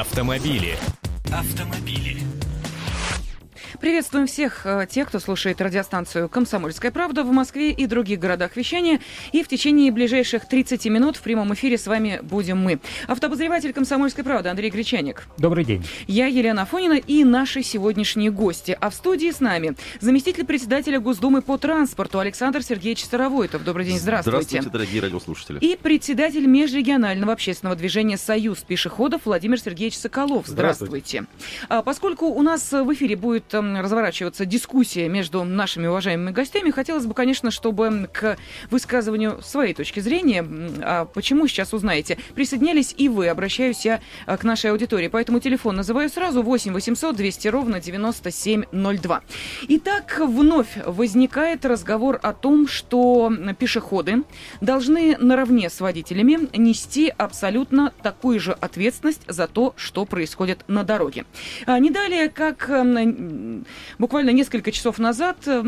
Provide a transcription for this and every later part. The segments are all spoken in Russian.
Автомобили. Автомобили. Приветствуем всех э, тех, кто слушает радиостанцию «Комсомольская правда» в Москве и других городах вещания. И в течение ближайших 30 минут в прямом эфире с вами будем мы. Автообозреватель «Комсомольской правды» Андрей Гречаник. Добрый день. Я Елена Афонина и наши сегодняшние гости. А в студии с нами заместитель председателя Госдумы по транспорту Александр Сергеевич Старовойтов. Добрый день, здравствуйте. Здравствуйте, дорогие радиослушатели. И председатель межрегионального общественного движения «Союз пешеходов» Владимир Сергеевич Соколов. Здравствуйте. Здравствуйте. А, поскольку у нас в эфире будет эм, разворачиваться дискуссия между нашими уважаемыми гостями, хотелось бы, конечно, чтобы к высказыванию своей точки зрения, а почему сейчас узнаете, присоединялись и вы. Обращаюсь я а, к нашей аудитории. Поэтому телефон называю сразу 8 800 200 ровно 9702. Итак, вновь возникает разговор о том, что пешеходы должны наравне с водителями нести абсолютно такую же ответственность за то, что происходит на дороге. А не далее, как Буквально несколько часов назад э,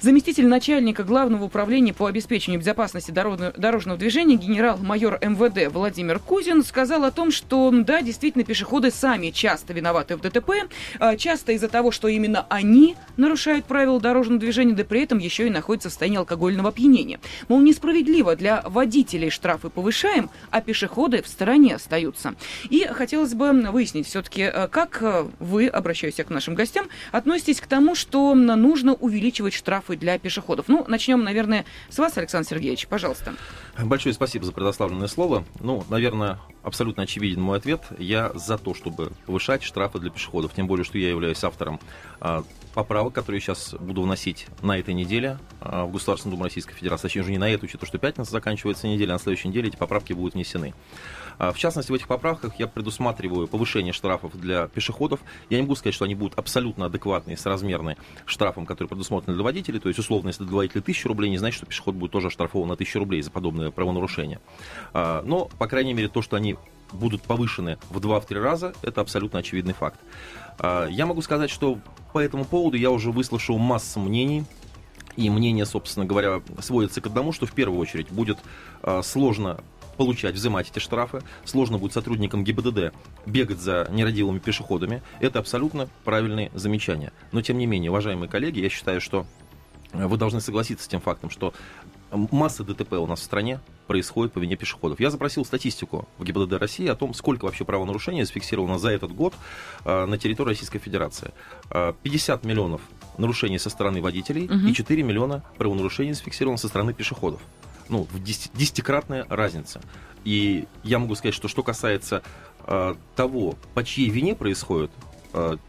заместитель начальника Главного управления по обеспечению безопасности дорожного движения генерал-майор МВД Владимир Кузин сказал о том, что да, действительно, пешеходы сами часто виноваты в ДТП, а, часто из-за того, что именно они нарушают правила дорожного движения, да при этом еще и находятся в состоянии алкогольного опьянения. Мол, несправедливо для водителей штрафы повышаем, а пешеходы в стороне остаются. И хотелось бы выяснить все-таки, э, как э, вы, обращаюсь к нашим гостям, относитесь относитесь к тому, что нужно увеличивать штрафы для пешеходов? Ну, начнем, наверное, с вас, Александр Сергеевич, пожалуйста. Большое спасибо за предоставленное слово. Ну, наверное, абсолютно очевиден мой ответ. Я за то, чтобы повышать штрафы для пешеходов. Тем более, что я являюсь автором а, поправок, которые сейчас буду вносить на этой неделе а, в Государственную Думу Российской Федерации. Точнее, уже не на эту, учитывая, что пятница заканчивается неделя, а на следующей неделе эти поправки будут внесены. А, в частности, в этих поправках я предусматриваю повышение штрафов для пешеходов. Я не могу сказать, что они будут абсолютно адекватные, соразмерны штрафам, которые предусмотрены для водителей. То есть, условно, если для водителя 1000 рублей, не значит, что пешеход будет тоже оштрафован на 1000 рублей за подобное правонарушение. Но, по крайней мере, то, что они будут повышены в 2-3 раза, это абсолютно очевидный факт. А, я могу сказать, что по этому поводу я уже выслушал массу мнений, и мнение, собственно говоря, сводится к одному, что в первую очередь будет сложно получать, взимать эти штрафы, сложно будет сотрудникам ГИБДД бегать за нерадивыми пешеходами. Это абсолютно правильные замечания. Но, тем не менее, уважаемые коллеги, я считаю, что вы должны согласиться с тем фактом, что масса ДТП у нас в стране происходит по вине пешеходов. Я запросил статистику в ГИБДД России о том, сколько вообще правонарушений зафиксировано за этот год э, на территории Российской Федерации. Э, 50 миллионов нарушений со стороны водителей угу. и 4 миллиона правонарушений зафиксировано со стороны пешеходов ну, в десятикратная разница. И я могу сказать, что что касается э, того, по чьей вине происходит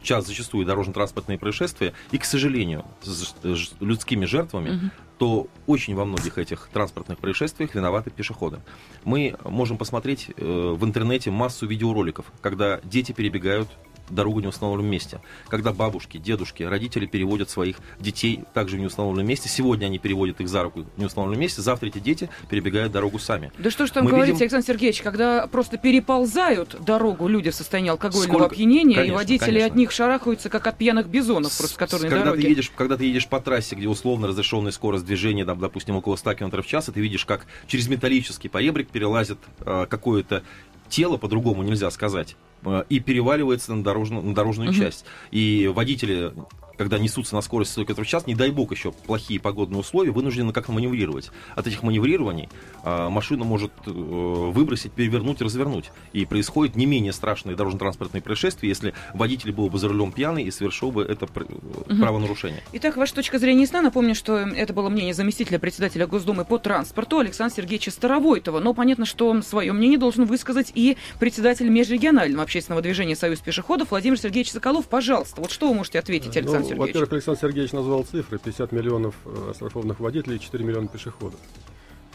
час зачастую дорожно-транспортные происшествия, и, к сожалению, с людскими жертвами, угу. То очень во многих этих транспортных происшествиях виноваты пешеходы. Мы можем посмотреть э, в интернете массу видеороликов, когда дети перебегают дорогу в неустановленном месте. Когда бабушки, дедушки, родители переводят своих детей также в неустановленном месте, сегодня они переводят их за руку в неустановленном месте, завтра эти дети перебегают дорогу сами. Да что ж там Мы говорить, видим... Александр Сергеевич, когда просто переползают дорогу люди в состоянии алкогольного Сколько... опьянения, конечно, и водители конечно. от них шарахаются, как от пьяных бизонов, просто которые когда дороге. Ты едешь, когда ты едешь по трассе, где условно разрешенная скорость движения, там, допустим, около 100 км в час, и ты видишь, как через металлический поребрик перелазит э, какое-то тело, по-другому нельзя сказать, э, и переваливается на дорожную, на дорожную угу. часть. И водители когда несутся на скорости 100 км в час, не дай бог еще плохие погодные условия, вынуждены как-то маневрировать. От этих маневрирований а, машина может э, выбросить, перевернуть, развернуть. И происходит не менее страшное дорожно-транспортное происшествие, если водитель был бы за рулем пьяный и совершил бы это угу. правонарушение. Итак, ваша точка зрения ясна. Напомню, что это было мнение заместителя председателя Госдумы по транспорту Александра Сергеевича Старовойтова. Но понятно, что свое мнение должен высказать и председатель межрегионального общественного движения «Союз пешеходов» Владимир Сергеевич Соколов. Пожалуйста, вот что вы можете ответить, ну, Александр Сергеевич? Во-первых, Александр Сергеевич назвал цифры. 50 миллионов э, оштрафованных водителей и 4 миллиона пешеходов.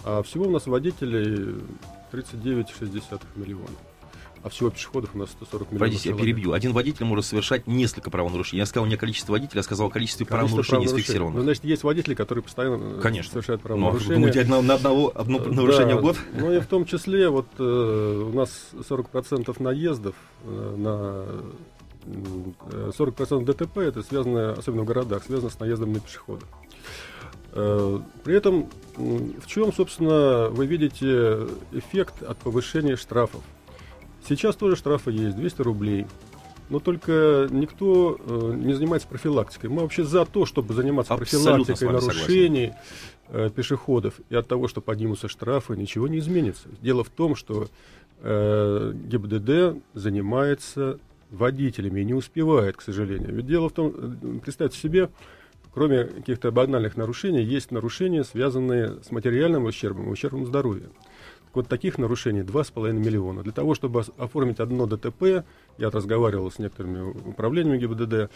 А всего у нас водителей 39,6 миллиона. А всего пешеходов у нас 140 миллионов. Простите, я перебью. Один водитель может совершать несколько правонарушений. Я сказал не количество водителей, я сказал количество, количество правонарушений зафиксированных. Ну, значит, есть водители, которые постоянно э, Конечно. совершают правонарушения. Ну, думаете, на, на одного одно нарушение да, в год? Ну и в том числе, вот э, у нас 40% наездов э, на 40% ДТП это связано, особенно в городах, связано с наездом на пешехода. Э, при этом в чем, собственно, вы видите эффект от повышения штрафов? Сейчас тоже штрафы есть, 200 рублей. Но только никто э, не занимается профилактикой. Мы вообще за то, чтобы заниматься Абсолютно профилактикой нарушений э, пешеходов. И от того, что поднимутся штрафы, ничего не изменится. Дело в том, что э, ГИБДД занимается водителями и не успевает, к сожалению. Ведь дело в том, э, представьте себе, кроме каких-то банальных нарушений, есть нарушения, связанные с материальным ущербом, ущербом здоровья. Так вот таких нарушений 2,5 миллиона. Для того, чтобы оформить одно ДТП, я разговаривал с некоторыми управлениями ГИБДД,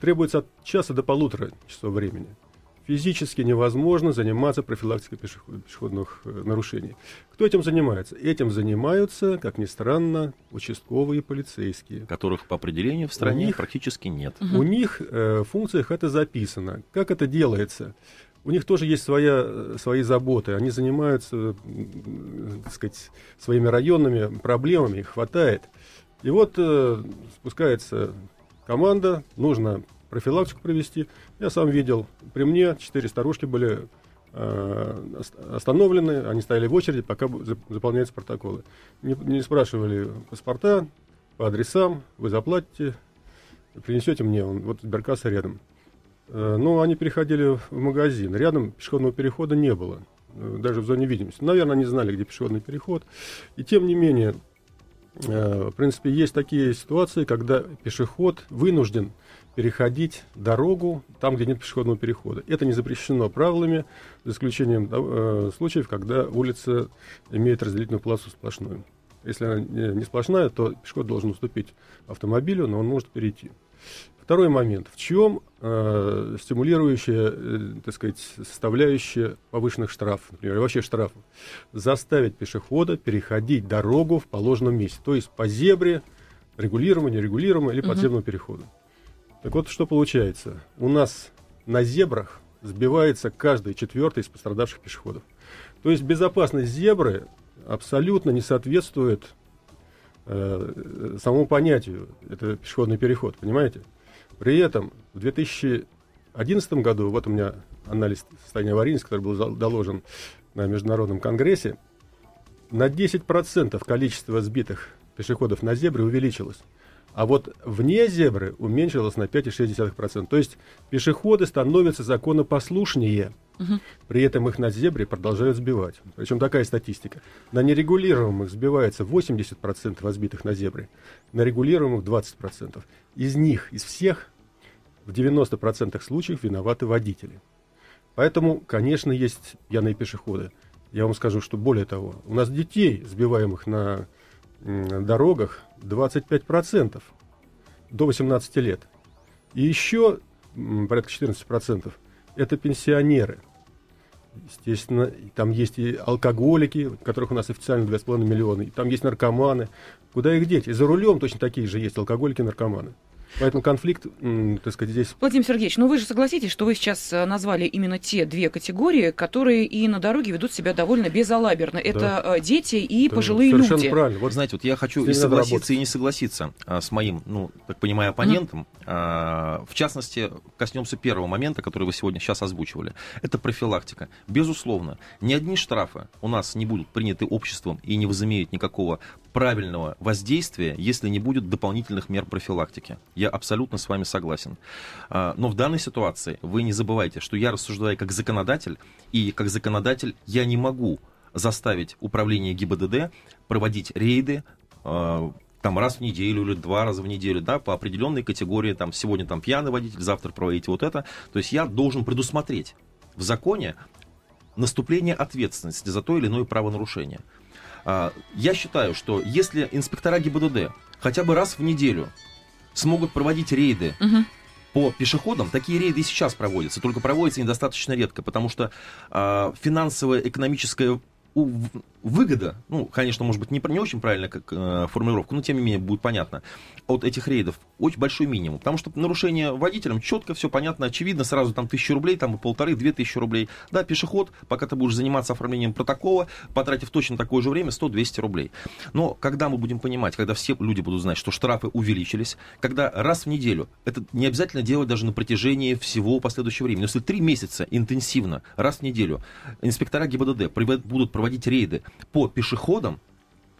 требуется от часа до полутора часов времени физически невозможно заниматься профилактикой пешеходных э, нарушений. Кто этим занимается? Этим занимаются, как ни странно, участковые полицейские. Которых по определению в стране них, практически нет. Угу. У них э, в функциях это записано. Как это делается? У них тоже есть своя, э, свои заботы. Они занимаются, так сказать, своими районными проблемами, их хватает. И вот э, спускается команда, нужно профилактику провести. Я сам видел, при мне четыре старушки были э, остановлены, они стояли в очереди, пока заполняются протоколы. Не, не спрашивали паспорта, по адресам, вы заплатите, принесете мне, он, вот сберкасса рядом. Э, ну, они переходили в магазин, рядом пешеходного перехода не было, э, даже в зоне видимости. Наверное, они знали, где пешеходный переход. И тем не менее, в принципе, есть такие ситуации, когда пешеход вынужден переходить дорогу там, где нет пешеходного перехода. Это не запрещено правилами, за исключением э, случаев, когда улица имеет разделительную полосу сплошную. Если она не сплошная, то пешеход должен уступить автомобилю, но он может перейти. Второй момент. В чем э, стимулирующая, э, так сказать, составляющая повышенных штрафов, например, вообще штрафов? Заставить пешехода переходить дорогу в положенном месте, то есть по зебре, регулируемо, нерегулируемо или подземному угу. переходу. Так вот, что получается? У нас на зебрах сбивается каждый четвертый из пострадавших пешеходов. То есть безопасность зебры абсолютно не соответствует э, самому понятию, это пешеходный переход, понимаете? При этом в 2011 году, вот у меня анализ состояния аварийности, который был доложен на Международном конгрессе, на 10% количество сбитых пешеходов на зебре увеличилось. А вот вне зебры уменьшилось на 5,6%. То есть пешеходы становятся законопослушнее. Угу. При этом их на зебре продолжают сбивать. Причем такая статистика. На нерегулируемых сбивается 80% возбитых на зебре, на регулируемых 20%. Из них, из всех, в 90% случаев виноваты водители. Поэтому, конечно, есть пьяные пешеходы. Я вам скажу, что более того, у нас детей, сбиваемых на дорогах 25% до 18 лет. И еще порядка 14% это пенсионеры. Естественно, там есть и алкоголики, которых у нас официально 2,5 миллиона, и там есть наркоманы. Куда их деть? И за рулем точно такие же есть алкоголики и наркоманы. Поэтому конфликт, так сказать, здесь... Владимир Сергеевич, ну вы же согласитесь, что вы сейчас э, назвали именно те две категории, которые и на дороге ведут себя довольно безалаберно. Это да. Э, дети и Это пожилые совершенно люди. правильно. Вот знаете, вот я хочу и согласиться, и не согласиться а, с моим, ну, так понимаю, оппонентом. Mm. А, в частности, коснемся первого момента, который вы сегодня сейчас озвучивали. Это профилактика. Безусловно, ни одни штрафы у нас не будут приняты обществом и не возымеют никакого правильного воздействия, если не будет дополнительных мер профилактики. Я абсолютно с вами согласен. А, но в данной ситуации вы не забывайте, что я рассуждаю как законодатель, и как законодатель я не могу заставить управление ГИБДД проводить рейды а, там раз в неделю или два раза в неделю, да, по определенной категории, там, сегодня там пьяный водитель, завтра проводите вот это. То есть я должен предусмотреть в законе наступление ответственности за то или иное правонарушение. А, я считаю, что если инспектора ГИБДД хотя бы раз в неделю смогут проводить рейды угу. по пешеходам, такие рейды и сейчас проводятся, только проводятся недостаточно редко, потому что э, финансовая, экономическая выгода, ну, конечно, может быть, не, не очень правильно как э, формулировка, но тем не менее будет понятно, от этих рейдов очень большой минимум. Потому что нарушение водителем четко, все понятно, очевидно, сразу там тысячу рублей, там полторы, две тысячи рублей. Да, пешеход, пока ты будешь заниматься оформлением протокола, потратив точно такое же время, 100-200 рублей. Но когда мы будем понимать, когда все люди будут знать, что штрафы увеличились, когда раз в неделю, это не обязательно делать даже на протяжении всего последующего времени, но если три месяца интенсивно, раз в неделю, инспектора ГИБДД будут проводить рейды по пешеходам,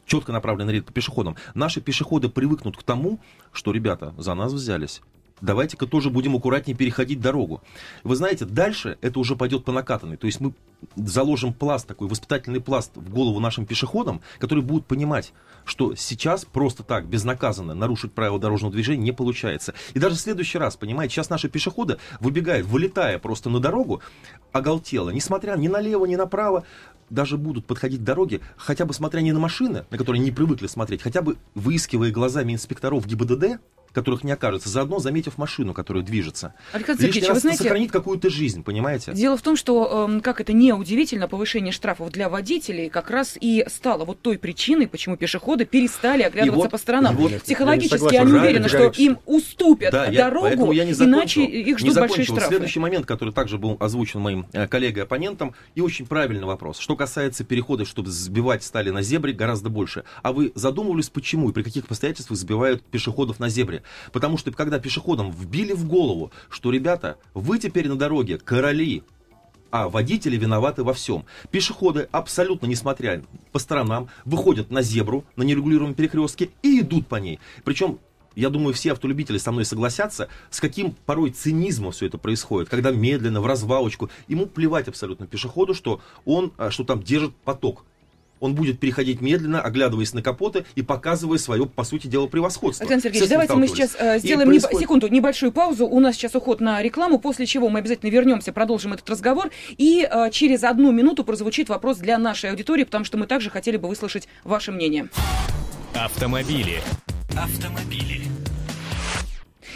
четко направленный рейд по пешеходам. Наши пешеходы привыкнут к тому, что, ребята, за нас взялись давайте-ка тоже будем аккуратнее переходить дорогу. Вы знаете, дальше это уже пойдет по накатанной. То есть мы заложим пласт, такой воспитательный пласт в голову нашим пешеходам, которые будут понимать, что сейчас просто так, безнаказанно нарушить правила дорожного движения не получается. И даже в следующий раз, понимаете, сейчас наши пешеходы выбегают, вылетая просто на дорогу, оголтело, несмотря ни налево, ни направо, даже будут подходить к дороге, хотя бы смотря не на машины, на которые не привыкли смотреть, хотя бы выискивая глазами инспекторов ГИБДД, которых не окажется, заодно заметив машину, которая движется. Александр Сергеевич, вы знаете... сохранит какую-то жизнь, понимаете? Дело в том, что, э, как это не удивительно, повышение штрафов для водителей как раз и стало вот той причиной, почему пешеходы перестали оглядываться вот, по сторонам. Вот, Психологически они уверены, что им уступят да, дорогу, я, я не иначе их ждут большие штрафы. Следующий момент, который также был озвучен моим э, коллегой-оппонентом, и очень правильный вопрос. Что касается переходов, чтобы сбивать стали на зебре, гораздо больше. А вы задумывались, почему и при каких обстоятельствах сбивают пешеходов на зебре? Потому что когда пешеходам вбили в голову, что, ребята, вы теперь на дороге короли, а водители виноваты во всем. Пешеходы, абсолютно несмотря по сторонам, выходят на зебру, на нерегулируемом перекрестке и идут по ней. Причем я думаю, все автолюбители со мной согласятся, с каким порой цинизмом все это происходит, когда медленно, в развалочку. Ему плевать абсолютно пешеходу, что он, а, что там держит поток он будет переходить медленно, оглядываясь на капоты и показывая свое, по сути дела, превосходство. Александр Сергеевич, давайте мы сейчас э, сделаем происходит... секунду, небольшую паузу. У нас сейчас уход на рекламу, после чего мы обязательно вернемся, продолжим этот разговор. И э, через одну минуту прозвучит вопрос для нашей аудитории, потому что мы также хотели бы выслушать ваше мнение. Автомобили. Автомобили.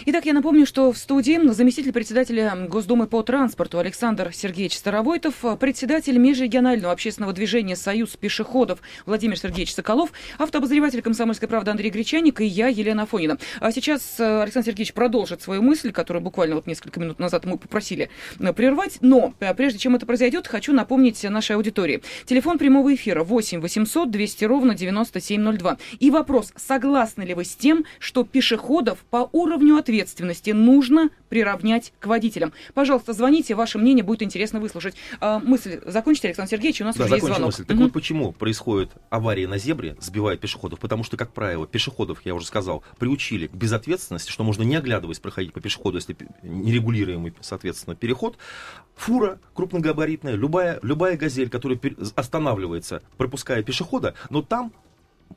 Итак, я напомню, что в студии заместитель председателя Госдумы по транспорту Александр Сергеевич Старовойтов, председатель межрегионального общественного движения «Союз пешеходов» Владимир Сергеевич Соколов, автообозреватель «Комсомольской правды» Андрей Гречаник и я, Елена Афонина. А сейчас э, Александр Сергеевич продолжит свою мысль, которую буквально вот несколько минут назад мы попросили э, прервать. Но э, прежде чем это произойдет, хочу напомнить нашей аудитории. Телефон прямого эфира 8 800 200 ровно 9702. И вопрос, согласны ли вы с тем, что пешеходов по уровню ответственности ответственности нужно приравнять к водителям. Пожалуйста, звоните, ваше мнение будет интересно выслушать. А, мысль закончите, Александр Сергеевич, у нас да, уже есть звонок. Мысль. Так угу. вот почему происходит аварии на зебре, сбивают пешеходов? Потому что, как правило, пешеходов, я уже сказал, приучили к безответственности, что можно не оглядываясь проходить по пешеходу, если нерегулируемый, соответственно, переход. Фура крупногабаритная, любая, любая газель, которая останавливается, пропуская пешехода, но там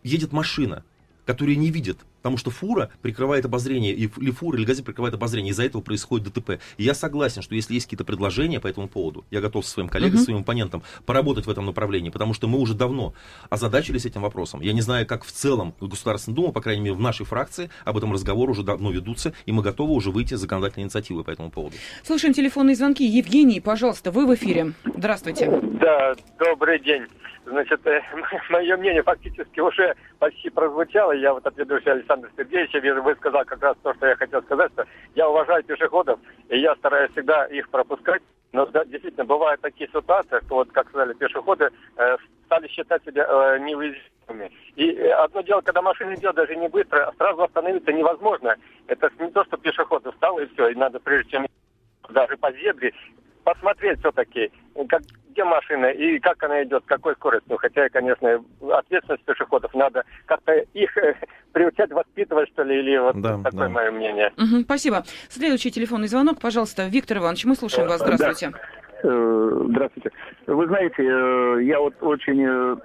едет машина, которая не видит Потому что фура прикрывает обозрение, или фура, или газель прикрывает обозрение, из-за этого происходит ДТП. И я согласен, что если есть какие-то предложения по этому поводу, я готов со своим коллегой, uh-huh. своим оппонентом поработать в этом направлении, потому что мы уже давно озадачились этим вопросом. Я не знаю, как в целом Государственная Дума, по крайней мере, в нашей фракции об этом разговор уже давно ведутся, и мы готовы уже выйти с законодательной инициативой по этому поводу. Слушаем телефонные звонки. Евгений, пожалуйста, вы в эфире. Здравствуйте. Да, добрый день. Значит, э, мое мнение фактически уже почти прозвучало. Я вот от ведущего Александра Сергеевича высказал как раз то, что я хотел сказать, что я уважаю пешеходов, и я стараюсь всегда их пропускать. Но да, действительно, бывают такие ситуации, что вот, как сказали, пешеходы э, стали считать себя э, неуязвимыми. И э, одно дело, когда машина идет даже не быстро, а сразу остановиться невозможно. Это не то, что пешеход устал и все, и надо прежде чем даже по зебре посмотреть все-таки, как, где машина и как она идет, какой скоростью. Хотя, конечно, ответственность пешеходов надо как-то их э, приучать, воспитывать, что ли, или вот да, такое да. мое мнение. Угу, спасибо. Следующий телефонный звонок, пожалуйста, Виктор Иванович, мы слушаем вас. Здравствуйте. Да. Э, здравствуйте. Вы знаете, э, я вот очень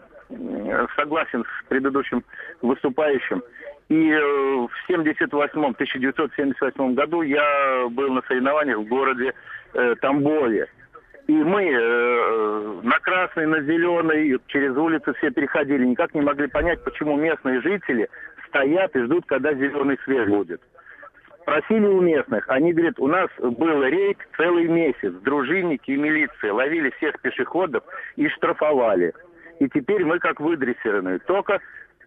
согласен с предыдущим выступающим. И в 78 1978 году я был на соревнованиях в городе э, Тамбове. И мы э, на красный, на зеленый, через улицы все переходили. Никак не могли понять, почему местные жители стоят и ждут, когда зеленый свет будет. Просили у местных. Они говорят, у нас был рейд целый месяц. Дружинники и милиция ловили всех пешеходов и штрафовали. И теперь мы как выдрессированы. Только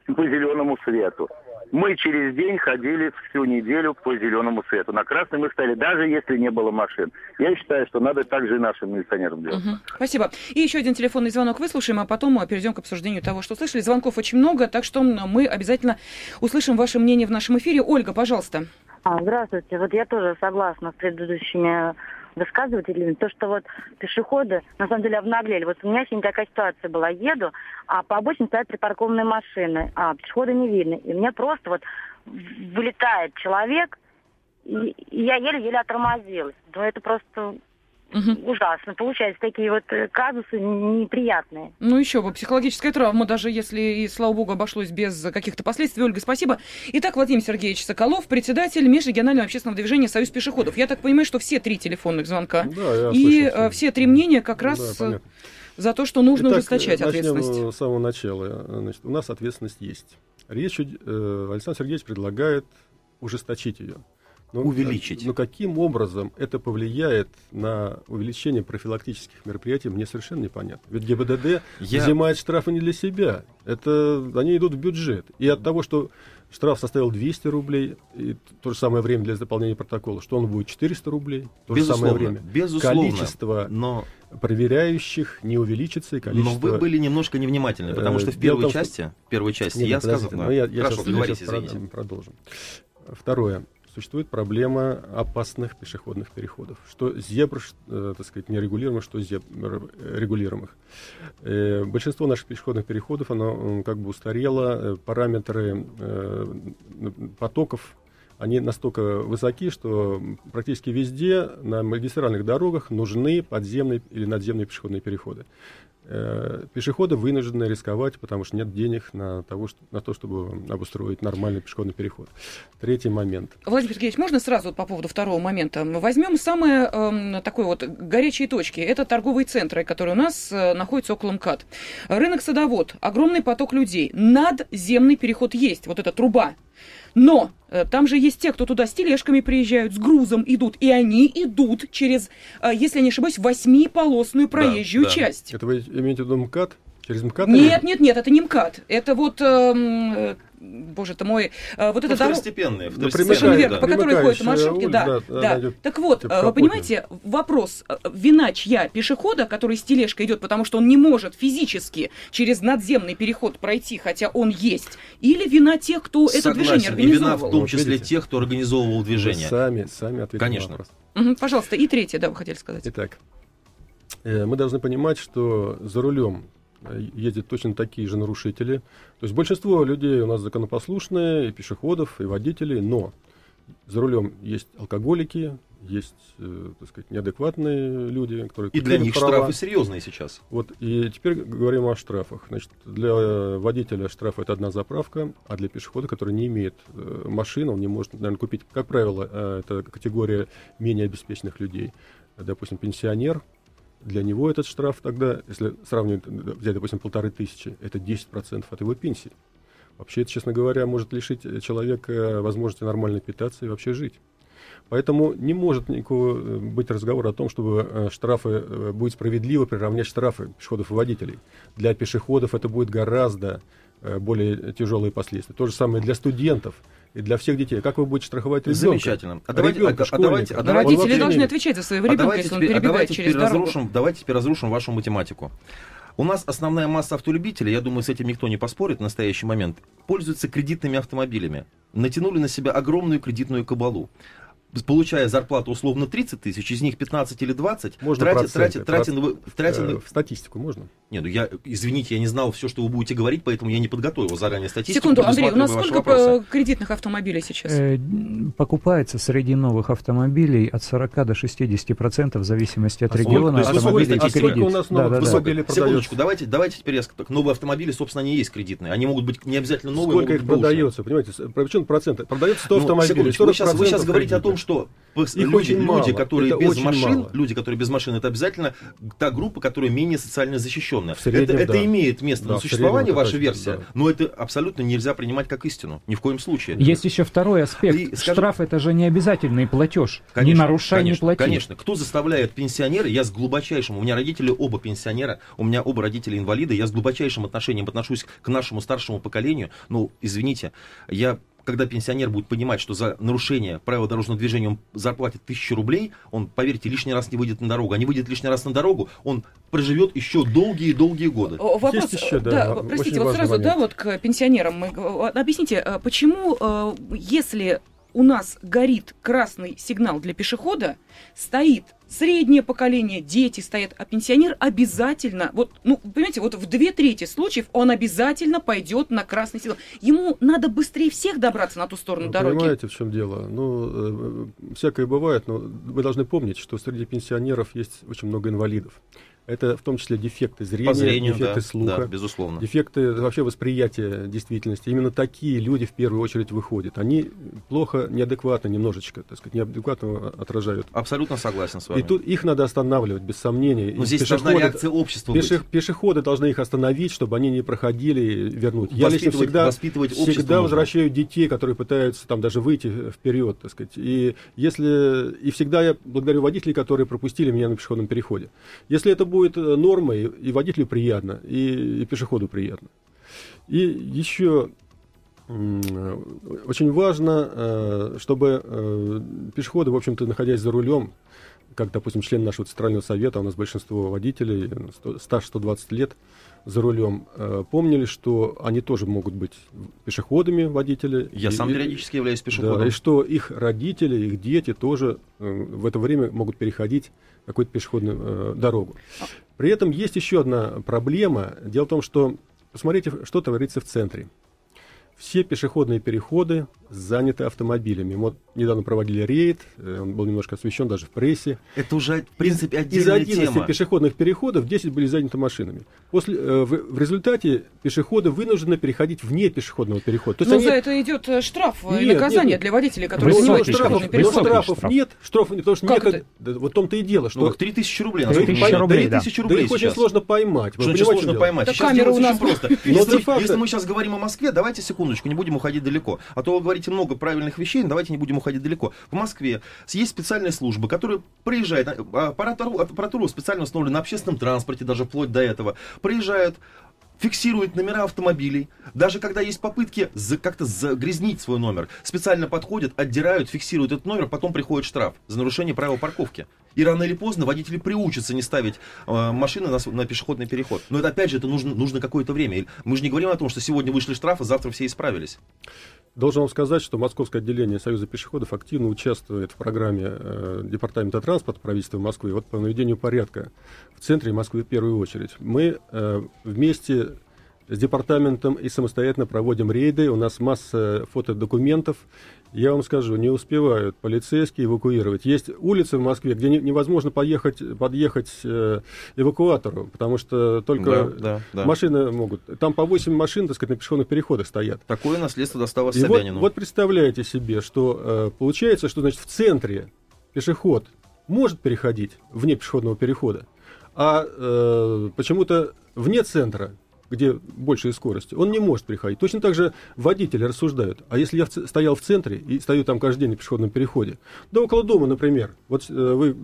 по зеленому свету. Мы через день ходили всю неделю по зеленому свету. На красный мы стали, даже если не было машин. Я считаю, что надо так же и нашим милиционерам делать. Угу. Спасибо. И еще один телефонный звонок выслушаем, а потом перейдем к обсуждению того, что слышали. Звонков очень много, так что мы обязательно услышим ваше мнение в нашем эфире. Ольга, пожалуйста. А, здравствуйте. Вот я тоже согласна с предыдущими высказывать или то, что вот пешеходы на самом деле обнаглели. Вот у меня сегодня такая ситуация была. Еду, а по обочине стоят припаркованные машины, а пешехода не видно. И мне просто вот вылетает человек, и, я еле-еле отормозилась. Но это просто Угу. Ужасно. Получается, такие вот э, казусы неприятные. Ну, еще бы, психологическая травма, даже если, и, слава богу, обошлось без каких-то последствий. Ольга, спасибо. Итак, Владимир Сергеевич Соколов, председатель межрегионального общественного движения «Союз пешеходов». Я так понимаю, что все три телефонных звонка да, и слышал, э, все три мнения как раз да, за то, что нужно Итак, ужесточать ответственность. с самого начала. Значит, у нас ответственность есть. Речь, э, Александр Сергеевич предлагает ужесточить ее. Но, ну, увеличить. Но каким образом это повлияет на увеличение профилактических мероприятий, мне совершенно непонятно. Ведь ГИБДД Я... взимает штрафы не для себя. Это, они идут в бюджет. И от того, что штраф составил 200 рублей, и то же самое время для заполнения протокола, что он будет 400 рублей, то безусловно, же самое время. Безусловно, количество но... проверяющих не увеличится, и количество... Но вы были немножко невнимательны, потому что в первой том, части, в первой части Нет, я сказал... Ну, я, я Хорошо, сейчас, сейчас извините. продолжим. Второе существует проблема опасных пешеходных переходов. Что зебр, э, так сказать, нерегулируемых, что зебр регулируемых. Э, большинство наших пешеходных переходов, оно как бы устарело, э, параметры э, потоков они настолько высоки, что практически везде на магистральных дорогах нужны подземные или надземные пешеходные переходы. Э, пешеходы вынуждены рисковать, потому что нет денег на, того, что, на то, чтобы обустроить нормальный пешеходный переход. Третий момент. Владимир Сергеевич, можно сразу по поводу второго момента? Возьмем самые э, такой вот горячие точки. Это торговые центры, которые у нас э, находятся около МКАД. Рынок садовод, огромный поток людей. Надземный переход есть, вот эта труба но э, там же есть те, кто туда с тележками приезжают, с грузом идут, и они идут через, э, если я не ошибаюсь, восьмиполосную проезжую да, да. часть. Это вы имеете в виду МКАД? Через МКАД? Нет, нет, нет, это не МКАД. Это вот э, боже ты мой, э, вот это дорога, совершенно верно, по которой ходят маршрутки, да, да. да. Так вот, типа вы понимаете, вопрос, э, вина чья пешехода, который с тележкой идет, потому что он не может физически через надземный переход пройти, хотя он есть, или вина тех, кто Согласен. это движение организовал? И вина в том числе вот тех, кто организовывал движение. Вы сами, сами ответили Конечно. на вопрос. Угу, пожалуйста, и третье, да, вы хотели сказать. Итак, э, мы должны понимать, что за рулем ездят точно такие же нарушители. То есть большинство людей у нас законопослушные, и пешеходов, и водителей, но за рулем есть алкоголики, есть, э, так сказать, неадекватные люди, которые... И для них права. штрафы серьезные сейчас. Вот, и теперь говорим о штрафах. Значит, для водителя штраф это одна заправка, а для пешехода, который не имеет э, машины, он не может, наверное, купить, как правило, э, это категория менее обеспеченных людей. Допустим, пенсионер, для него этот штраф тогда, если сравнивать, взять, допустим, полторы тысячи, это 10% от его пенсии. Вообще это, честно говоря, может лишить человека возможности нормально питаться и вообще жить. Поэтому не может никакого э, быть разговора о том, чтобы э, штрафы, э, будет справедливо приравнять штрафы пешеходов и водителей. Для пешеходов это будет гораздо более тяжелые последствия. То же самое для студентов для всех детей. Как вы будете страховать ребенка? Замечательно. А давайте, ребенка, а, а давайте, а давайте, Родители вообще... должны отвечать за своего ребенка, а если он перебегает а давайте через дорогу. Разрушим, давайте теперь разрушим вашу математику. У нас основная масса автолюбителей, я думаю, с этим никто не поспорит в настоящий момент, пользуются кредитными автомобилями. Натянули на себя огромную кредитную кабалу получая зарплату условно 30 тысяч, из них 15 или 20, можно тратит, тратит, тратит, тратит, тратит, э, в статистику можно? Нет, ну я, извините, я не знал все, что вы будете говорить, поэтому я не подготовил заранее статистику. Секунду, Андрей, у нас сколько кредитных автомобилей сейчас? Э, покупается среди новых автомобилей от 40 до 60 процентов в зависимости от а региона сколько, автомобилей а сколько у нас новых да, автомобилей да. Секундочку, давайте, давайте теперь я скажу. Новые автомобили, собственно, они есть кредитные. Они могут быть не обязательно новые. Сколько их продается, понимаете? Причем проценты? Продается 100 ну, автомобилей, вы сейчас, вы сейчас говорите о том, что их люди, очень мало. люди, которые это без машин, мало. люди, которые без машин, это обязательно та группа, которая менее социально защищенная. Среднем, это, да. это имеет место да, на существование, ваша точно, версия, да. но это абсолютно нельзя принимать как истину. Ни в коем случае. Есть еще второй аспект. И, скажем, Штраф это же не обязательный платеж. Конечно, не нарушай, конечно, не плати. Конечно. Кто заставляет пенсионера? Я с глубочайшим. У меня родители оба пенсионера, у меня оба родители инвалиды. Я с глубочайшим отношением отношусь к нашему старшему поколению. Ну, извините, я когда пенсионер будет понимать, что за нарушение правил дорожного движения он заплатит тысячу рублей, он, поверьте, лишний раз не выйдет на дорогу. А не выйдет лишний раз на дорогу, он проживет еще долгие-долгие годы. Вопрос, Есть еще, да, да простите, вот сразу, момент. да, вот к пенсионерам. Мы, объясните, а почему, э, если у нас горит красный сигнал для пешехода, стоит среднее поколение, дети стоят, а пенсионер обязательно, вот, ну, понимаете, вот в две трети случаев он обязательно пойдет на красный сигнал. Ему надо быстрее всех добраться на ту сторону Вы дороги. Понимаете, в чем дело? Ну, э, всякое бывает, но вы должны помнить, что среди пенсионеров есть очень много инвалидов. Это в том числе дефекты зрения, зрению, дефекты да, слуха, да, безусловно. дефекты вообще восприятия действительности. Именно такие люди в первую очередь выходят. Они плохо, неадекватно немножечко, так сказать, неадекватно отражают. Абсолютно согласен с вами. И тут их надо останавливать, без сомнений. Но И здесь должна пешеходы- реакция общества пеше- быть. Пешеходы должны их остановить, чтобы они не проходили и вернуть. Я лично всегда, воспитывать всегда нужно. возвращаю детей, которые пытаются там даже выйти вперед, так сказать. И если и всегда я благодарю водителей, которые пропустили меня на пешеходном переходе. Если это будет э, нормой, и водителю приятно, и, и пешеходу приятно. И еще э, очень важно, э, чтобы пешеходы, в общем-то, находясь за рулем, как, допустим, член нашего центрального совета, у нас большинство водителей, 100 стаж 120 лет за рулем, э, помнили, что они тоже могут быть пешеходами, водители. Я И- сам периодически являюсь да, пешеходом. и что их родители, их дети тоже э, в это время могут переходить какую-то пешеходную э, дорогу. При этом есть еще одна проблема. Дело в том, что посмотрите, что творится в центре. Все пешеходные переходы заняты автомобилями. Мы вот недавно проводили рейд, э, он был немножко освещен даже в прессе. Это уже, в принципе, Из отдельная 11 тема. пешеходных переходов 10 были заняты машинами. После, э, в, в результате пешеходы вынуждены переходить вне пешеходного перехода. То есть Но они- за это идет э, штраф и наказание нет, нет. для водителей, которые Ну, занимают Высокий штрафов, пешеходный переход. Высокий штрафов штраф. нет, штрафов нет, потому что Как некогда- это? Да, вот в том-то и дело, что Ну, 3000 рублей, Да насколько их понятно. рублей, 3000 да рублей их очень сложно поймать. Что в сложно поймать? Да делать у нас- очень просто. Но Если, мы- сейчас говорим о Москве, давайте секундочку, не будем уходить далеко. А то вы говорите много правильных вещей, давайте не будем уходить далеко. В Москве есть специальные службы, которые приезжают, а, аппаратуру, аппаратуру специально установлены на общественном транспорте, даже вплоть до этого, приезжают, фиксируют номера автомобилей. Даже когда есть попытки за- как-то загрязнить свой номер, специально подходят, отдирают, фиксируют этот номер, потом приходит штраф за нарушение правил парковки. И рано или поздно водители приучатся не ставить э, машины на, на пешеходный переход. Но это опять же это нужно, нужно какое-то время. Мы же не говорим о том, что сегодня вышли штрафы, завтра все исправились. Должен вам сказать, что Московское отделение Союза пешеходов активно участвует в программе э, Департамента транспорта правительства Москвы вот по наведению порядка в центре Москвы в первую очередь. Мы э, вместе с департаментом и самостоятельно проводим рейды. У нас масса фотодокументов. Я вам скажу, не успевают полицейские эвакуировать. Есть улицы в Москве, где не- невозможно поехать, подъехать э, эвакуатору, потому что только Да, да, да. машины могут. Там по 8 машин, так сказать, на пешеходных переходах стоят. Такое наследство досталось И вот, Собянину. вот представляете себе, что э, получается, что значит в центре пешеход может переходить вне пешеходного перехода, а э, почему-то вне центра, где большая скорость, он не может переходить. Точно так же водители рассуждают. А если я в ц- стоял в центре и стою там каждый день на пешеходном переходе, да около дома, например, вот э, вы,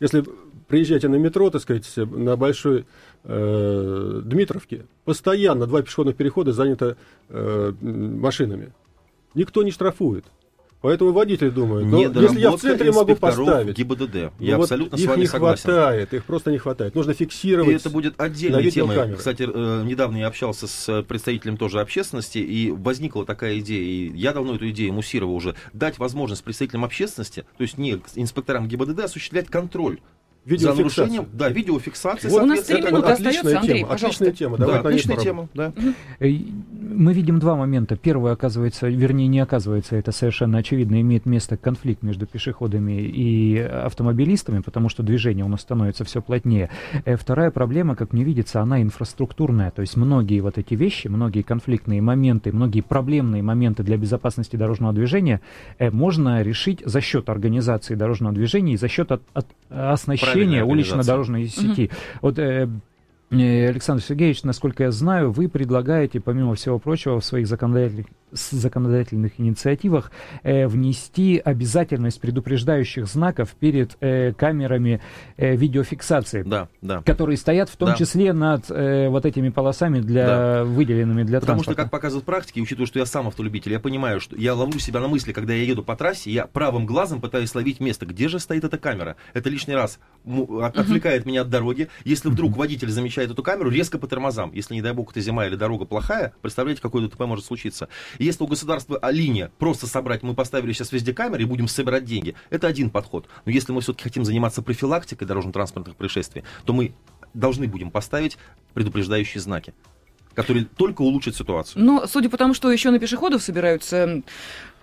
если приезжаете на метро, так сказать, на большой э, Дмитровке, постоянно два пешеходных перехода заняты э, машинами. Никто не штрафует. Поэтому водители думают, ну, если я в центре могу поставить, ГИБДД. ну Я вот абсолютно с их вами не согласен. хватает, их просто не хватает. Нужно И фиксировать. это будет темой. видеокамеры. Кстати, э, недавно я общался с представителем тоже общественности, и возникла такая идея, и я давно эту идею муссировал уже, дать возможность представителям общественности, то есть не инспекторам ГИБДД, осуществлять контроль за Видеофиксация. нарушением, да, видеофиксация, Вот У нас три минуты остается, отличная Андрей, тема, пожалуйста. отличная тема. Да, отличная тема, да. Э, Мы видим два момента. Первый, оказывается, вернее, не оказывается, это совершенно очевидно, имеет место конфликт между пешеходами и автомобилистами, потому что движение у нас становится все плотнее. Э, Вторая проблема, как мне видится, она инфраструктурная. То есть многие вот эти вещи, многие конфликтные моменты, многие проблемные моменты для безопасности дорожного движения э, можно решить за счет организации дорожного движения и за счет от- от- оснащения Правильной улично-дорожной сети. Вот э, Александр Сергеевич, насколько я знаю, вы предлагаете, помимо всего прочего, в своих законодательных, законодательных инициативах э, внести обязательность предупреждающих знаков перед э, камерами э, видеофиксации, Да, да. которые стоят в том Да. числе над э, вот этими полосами, для, выделенными для Потому что, транспорта. как показывает практика, и учитывая, что я сам автолюбитель, я понимаю, что я ловлю себя на мысли, когда я еду по трассе, я правым глазом пытаюсь ловить место, где же стоит эта камера. Это лишний раз от- отвлекает меня от дороги. Если вдруг водитель замечает эту камеру, резко по тормозам. Если, не дай бог, это зима или дорога плохая, представляете, какое ДТП может случиться. Если у государства а, линия просто собрать, мы поставили сейчас везде камеры и будем собирать деньги, это один подход. Но если мы все-таки хотим заниматься профилактикой дорожно-транспортных происшествий, то мы должны будем поставить предупреждающие знаки которые только улучшат ситуацию. Но судя по тому, что еще на пешеходов собираются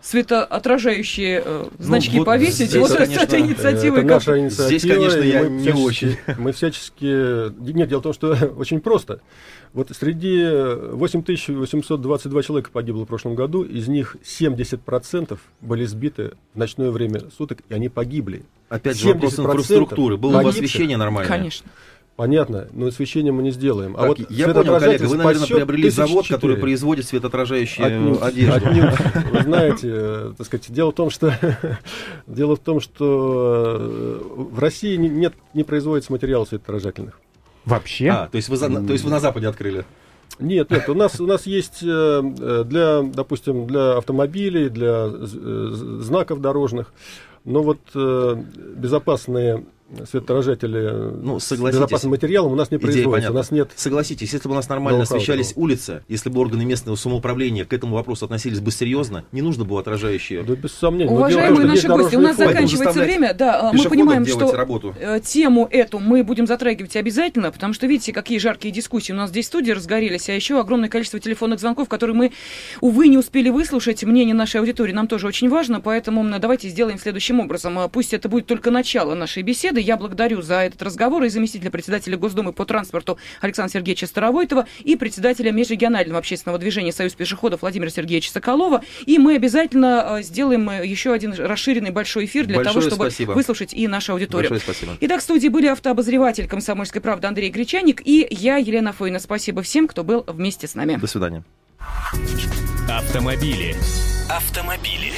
светоотражающие э, ну, значки вот повесить. Здесь, вот конечно, с этой инициативой. Это наша инициатива. Здесь, конечно, я не очень. Мы всячески... Нет, дело в том, что очень просто. Вот среди 8822 человека погибло в прошлом году, из них 70% были сбиты в ночное время суток, и они погибли. Опять же, вопрос инфраструктуры. Было бы освещение нормальное. Конечно. Понятно, но освещение мы не сделаем. А так, а вот я понял, коллега, вы, наверное, приобрели завод, который производит светоотражающие отнюдь, одежду. Отнюдь. Вы знаете, э, так сказать, дело в том, что дело в том, что э, в России нет, не производится материалов светоотражательных. Вообще? А, то есть вы, то есть вы на Западе открыли? Нет, нет, у нас, у нас есть э, для, допустим, для автомобилей, для знаков дорожных, но вот безопасные светоотражатели ну, с безопасным материалом у нас не производится. У нас нет Согласитесь, если бы у нас нормально освещались улицы, если бы органы местного самоуправления к этому вопросу относились бы серьезно, не нужно было отражающие. Да, без сомнений. Уважаемые наши гости, у нас заканчивается время. Да, мы понимаем, что работу. Э, тему эту мы будем затрагивать обязательно, потому что видите, какие жаркие дискуссии у нас здесь в студии разгорелись, а еще огромное количество телефонных звонков, которые мы, увы, не успели выслушать. Мнение нашей аудитории нам тоже очень важно, поэтому давайте сделаем следующим образом. Пусть это будет только начало нашей беседы я благодарю за этот разговор и заместителя председателя Госдумы по транспорту Александра Сергеевича Старовойтова и председателя межрегионального общественного движения «Союз пешеходов» Владимира Сергеевича Соколова. И мы обязательно э, сделаем э, еще один расширенный большой эфир для Большое того, чтобы спасибо. выслушать и нашу аудиторию. Большое спасибо. Итак, в студии были автообозреватель «Комсомольской правды» Андрей Гречаник и я, Елена Фойна. Спасибо всем, кто был вместе с нами. До свидания. Автомобили. Автомобили.